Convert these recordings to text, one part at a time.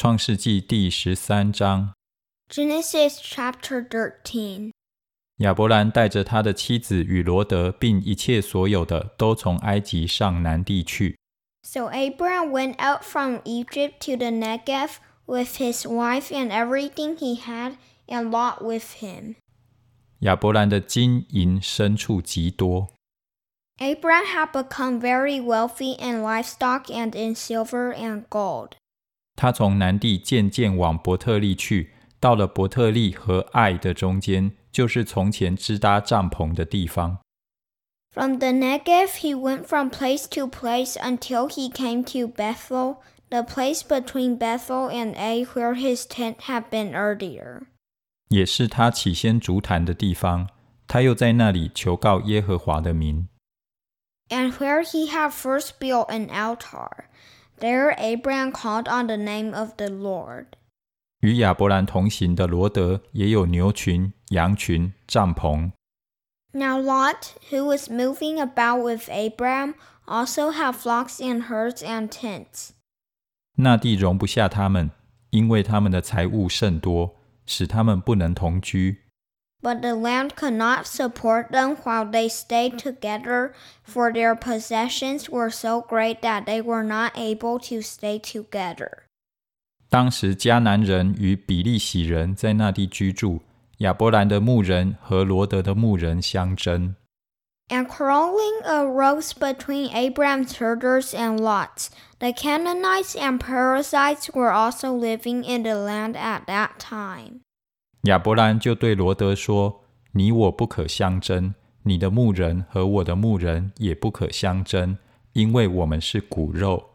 创世纪第十三章 （Genesis Chapter Thirteen）。亚伯兰带着他的妻子与罗得，并一切所有的，都从埃及上南地去。So Abraham went out from Egypt to the Negev with his wife and everything he had, and Lot with him. 亚伯兰的金银牲畜极多。Abram had become very wealthy in livestock and in silver and gold. 他从南地渐渐往伯特利去，到了伯特利和艾的中间，就是从前支搭帐篷的地方。From the Negev, he went from place to place until he came to Bethel, the place between Bethel and Ai where his tent had been earlier. 也是他起先足坛的地方，他又在那里求告耶和华的名。And where he had first built an altar. There Abraham called on the name of the Lord. 与亚伯兰同行的罗得也有牛群、羊群、帐篷。Now Lot, who was moving about with Abraham, also had flocks and herds and tents. 那地容不下他们，因为他们的财物甚多，使他们不能同居。but the land could not support them while they stayed together, for their possessions were so great that they were not able to stay together. 当时迦南人与比利洗人在那地居住，亚伯兰的牧人和罗得的牧人相争。And quarreling arose between Abraham's herders and Lot's. The Canaanites and Perizzites were also living in the land at that time. 亚伯兰就对罗德说：“你我不可相争，你的牧人和我的牧人也不可相争，因为我们是骨肉。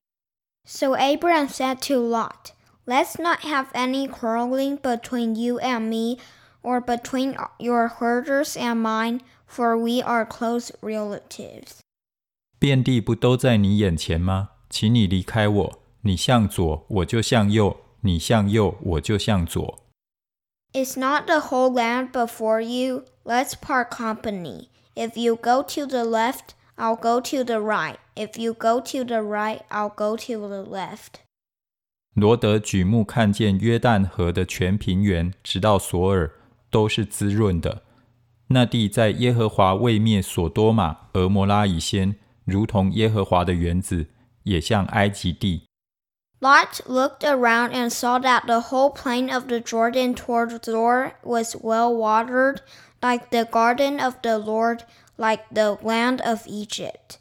So Abram said to Lot, Let's not have any quarreling between you and me, or between your herders and mine, for we are close relatives. 遍地不都在你眼前吗？请你离开我，你向左，我就向右；你向右，我就向左。Is not the whole land before you? Let's part company. If you go to the left, I'll go to the right. If you go to the right, I'll go to the left. 罗德举目看见约旦河的全平原，直到索尔，都是滋润的。那地在耶和华未灭所多玛、俄摩拉以先，如同耶和华的园子，也像埃及地。 Lot looked around and saw that the whole plain of the Jordan toward Zoar was well watered, like the garden of the Lord, like the land of Egypt.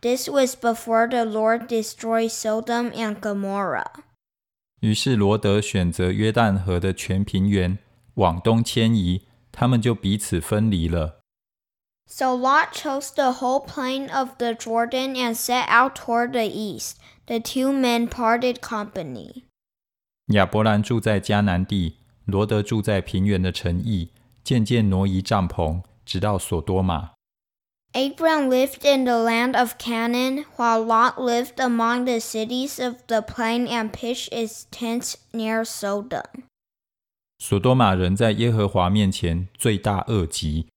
This was before the Lord destroyed Sodom and Gomorrah. 于是罗得选择约旦河的全平原往东迁移，他们就彼此分离了。so Lot chose the whole plain of the Jordan and set out toward the east. The two men parted company. 亚伯兰住在迦南地，罗得住在平原的城邑，渐渐挪移帐篷，直到索多玛。Abram lived in the land of Canaan, while Lot lived among the cities of the plain and pitched his tents near Sodom. 索多玛人在耶和华面前罪大恶极。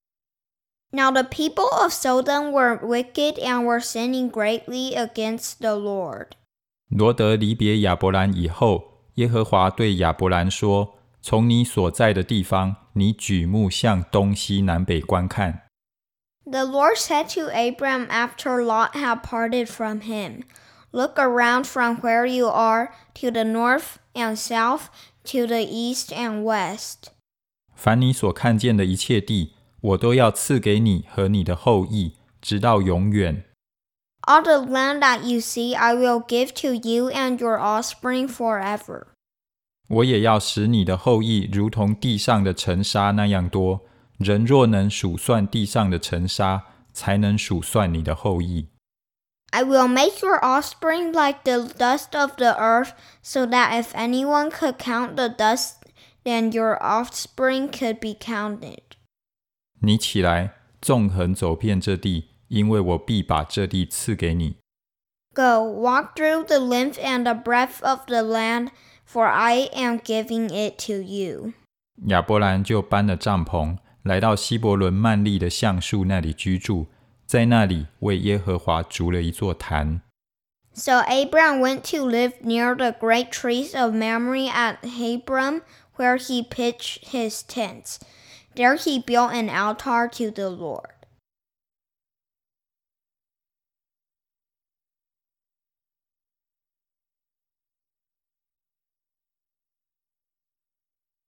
now the people of Sodom were wicked and were sinning greatly against the Lord. 罗得离别亚伯兰以后，耶和华对亚伯兰说：“从你所在的地方，你举目向东西南北观看。” The Lord said to Abram after Lot had parted from him, "Look around from where you are to the north and south, to the east and west." 凡你所看见的一切地。我都要赐给你和你的后裔，直到永远。 All the land that you see I will give to you and your offspring forever. 我也要使你的后裔如同地上的尘沙那样多。人若能数算地上的尘沙，才能数算你的后裔。 I will make your offspring like the dust of the earth, so that if anyone could count the dust, then your offspring could be counted. 你起来，纵横走遍这地，因为我必把这地赐给你。Go, walk through the length and the breadth of the land, for I am giving it to you. 亚伯兰就搬了帐篷，来到希伯伦幔利的橡树那里居住，在那里为耶和华筑了一座坛。So Abram went to live near the great trees of Mamre at Hebron, where he pitched his tents. There he built an altar to the Lord.